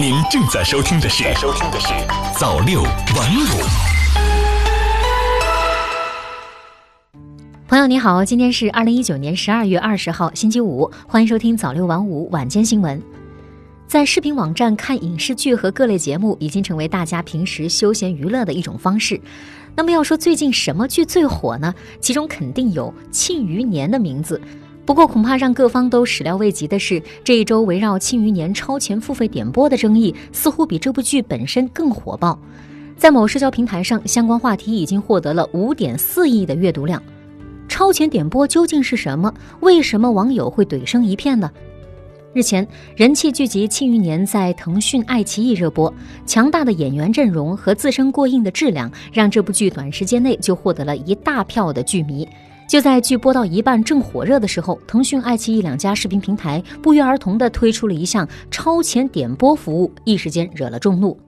您正在收听的是《收听的是早六晚五》。朋友你好，今天是二零一九年十二月二十号星期五，欢迎收听早六晚五晚间新闻。在视频网站看影视剧和各类节目，已经成为大家平时休闲娱乐的一种方式。那么要说最近什么剧最火呢？其中肯定有《庆余年》的名字。不过，恐怕让各方都始料未及的是，这一周围绕《庆余年》超前付费点播的争议，似乎比这部剧本身更火爆。在某社交平台上，相关话题已经获得了五点四亿的阅读量。超前点播究竟是什么？为什么网友会怼声一片呢？日前，人气剧集《庆余年》在腾讯、爱奇艺热播，强大的演员阵容和自身过硬的质量，让这部剧短时间内就获得了一大票的剧迷。就在剧播到一半正火热的时候，腾讯、爱奇艺两家视频平台不约而同地推出了一项超前点播服务，一时间惹了众怒。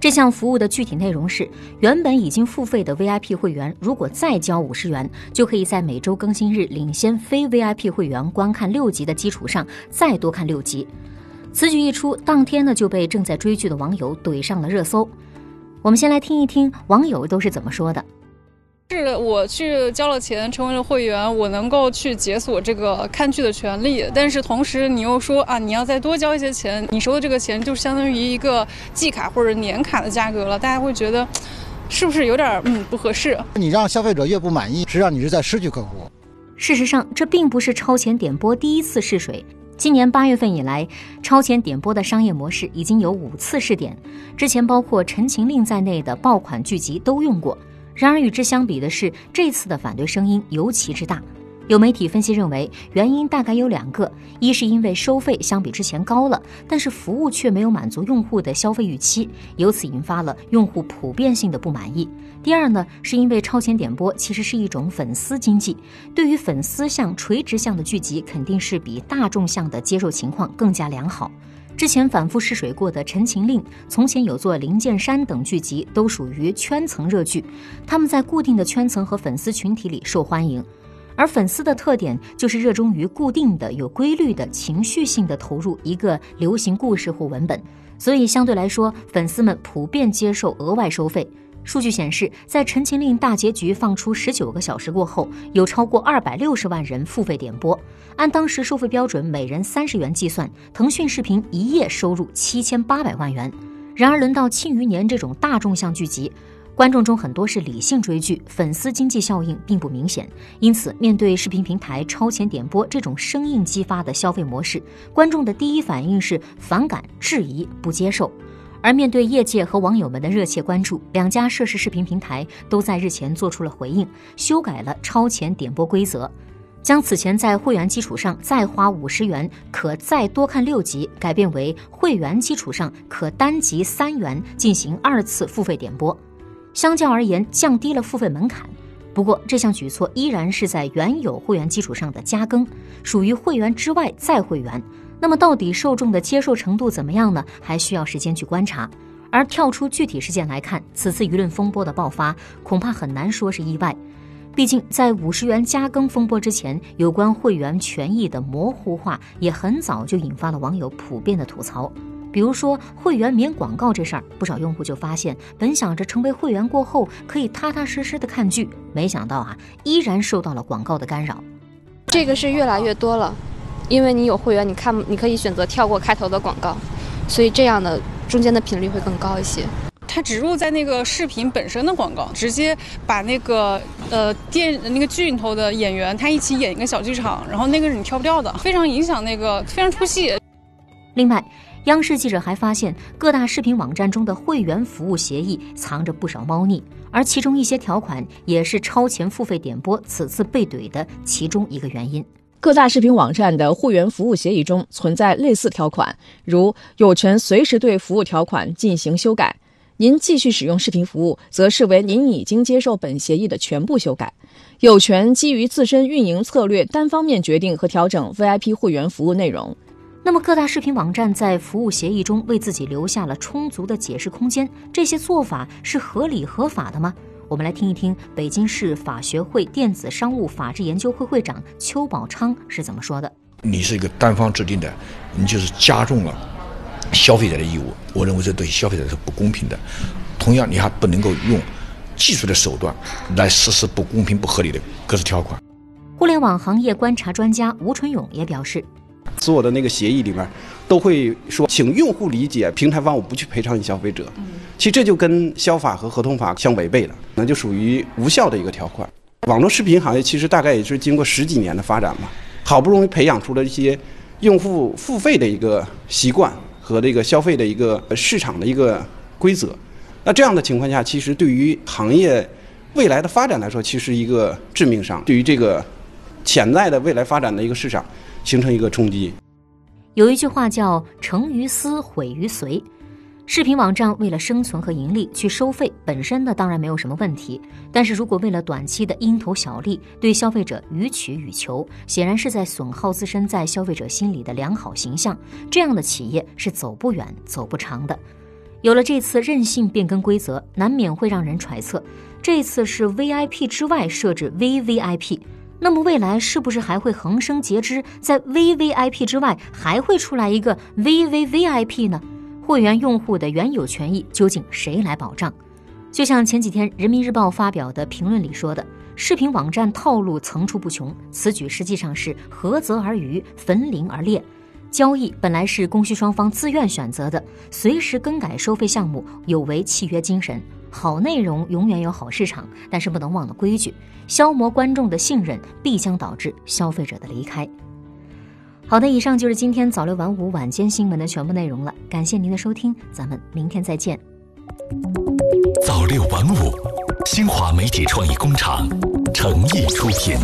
这项服务的具体内容是：原本已经付费的 VIP 会员，如果再交五十元，就可以在每周更新日领先非 VIP 会员观看六集的基础上再多看六集。此举一出，当天呢就被正在追剧的网友怼上了热搜。我们先来听一听网友都是怎么说的。是我去交了钱，成为了会员，我能够去解锁这个看剧的权利。但是同时，你又说啊，你要再多交一些钱，你收的这个钱就相当于一个季卡或者年卡的价格了。大家会觉得，是不是有点嗯不合适？你让消费者越不满意，实际上你是在失去客户。事实上，这并不是超前点播第一次试水。今年八月份以来，超前点播的商业模式已经有五次试点，之前包括《陈情令》在内的爆款剧集都用过。然而与之相比的是，这次的反对声音尤其之大。有媒体分析认为，原因大概有两个：一是因为收费相比之前高了，但是服务却没有满足用户的消费预期，由此引发了用户普遍性的不满意；第二呢，是因为超前点播其实是一种粉丝经济，对于粉丝向垂直向的剧集，肯定是比大众向的接受情况更加良好。之前反复试水过的《陈情令》，从前有座《灵剑山》等剧集，都属于圈层热剧，他们在固定的圈层和粉丝群体里受欢迎。而粉丝的特点就是热衷于固定的、有规律的情绪性的投入一个流行故事或文本，所以相对来说，粉丝们普遍接受额外收费。数据显示，在《陈情令》大结局放出十九个小时过后，有超过二百六十万人付费点播。按当时收费标准，每人三十元计算，腾讯视频一夜收入七千八百万元。然而，轮到《庆余年》这种大众向剧集，观众中很多是理性追剧，粉丝经济效应并不明显。因此，面对视频平台超前点播这种生硬激发的消费模式，观众的第一反应是反感、质疑、不接受。而面对业界和网友们的热切关注，两家涉事视频平台都在日前做出了回应，修改了超前点播规则，将此前在会员基础上再花五十元可再多看六集，改变为会员基础上可单集三元进行二次付费点播。相较而言，降低了付费门槛。不过，这项举措依然是在原有会员基础上的加更，属于会员之外再会员。那么，到底受众的接受程度怎么样呢？还需要时间去观察。而跳出具体事件来看，此次舆论风波的爆发，恐怕很难说是意外。毕竟，在五十元加更风波之前，有关会员权益的模糊化也很早就引发了网友普遍的吐槽。比如说，会员免广告这事儿，不少用户就发现，本想着成为会员过后可以踏踏实实的看剧，没想到啊，依然受到了广告的干扰。这个是越来越多了。因为你有会员，你看你可以选择跳过开头的广告，所以这样的中间的频率会更高一些。它植入在那个视频本身的广告，直接把那个呃电那个剧里头的演员他一起演一个小剧场，然后那个是你跳不掉的，非常影响那个非常出戏。另外，央视记者还发现各大视频网站中的会员服务协议藏着不少猫腻，而其中一些条款也是超前付费点播此次被怼的其中一个原因。各大视频网站的会员服务协议中存在类似条款，如有权随时对服务条款进行修改。您继续使用视频服务，则视为您已经接受本协议的全部修改。有权基于自身运营策略单方面决定和调整 VIP 会员服务内容。那么，各大视频网站在服务协议中为自己留下了充足的解释空间，这些做法是合理合法的吗？我们来听一听北京市法学会电子商务法治研究会会长邱宝昌是怎么说的。你是一个单方制定的，你就是加重了消费者的义务。我认为这对消费者是不公平的。同样，你还不能够用技术的手段来实施不公平、不合理的格式条款。互联网行业观察专家吴春勇也表示，所有的那个协议里面都会说，请用户理解平台方我不去赔偿你消费者。其实这就跟消法和合同法相违背了，那就属于无效的一个条款。网络视频行业其实大概也是经过十几年的发展嘛，好不容易培养出了一些用户付费的一个习惯和这个消费的一个市场的一个规则。那这样的情况下，其实对于行业未来的发展来说，其实一个致命伤，对于这个。潜在的未来发展的一个市场，形成一个冲击。有一句话叫“成于思，毁于随”。视频网站为了生存和盈利去收费，本身呢当然没有什么问题。但是如果为了短期的蝇头小利，对消费者予取予求，显然是在损耗自身在消费者心里的良好形象。这样的企业是走不远、走不长的。有了这次任性变更规则，难免会让人揣测，这次是 VIP 之外设置 VVIP。那么未来是不是还会横生截枝，在 VVIP 之外还会出来一个 VVVIP 呢？会员用户的原有权益究竟谁来保障？就像前几天人民日报发表的评论里说的，视频网站套路层出不穷，此举实际上是涸泽而渔，焚林而猎。交易本来是供需双方自愿选择的，随时更改收费项目有违契约精神。好内容永远有好市场，但是不能忘了规矩。消磨观众的信任，必将导致消费者的离开。好的，以上就是今天早六晚五晚间新闻的全部内容了。感谢您的收听，咱们明天再见。早六晚五，新华媒体创意工厂诚意出品。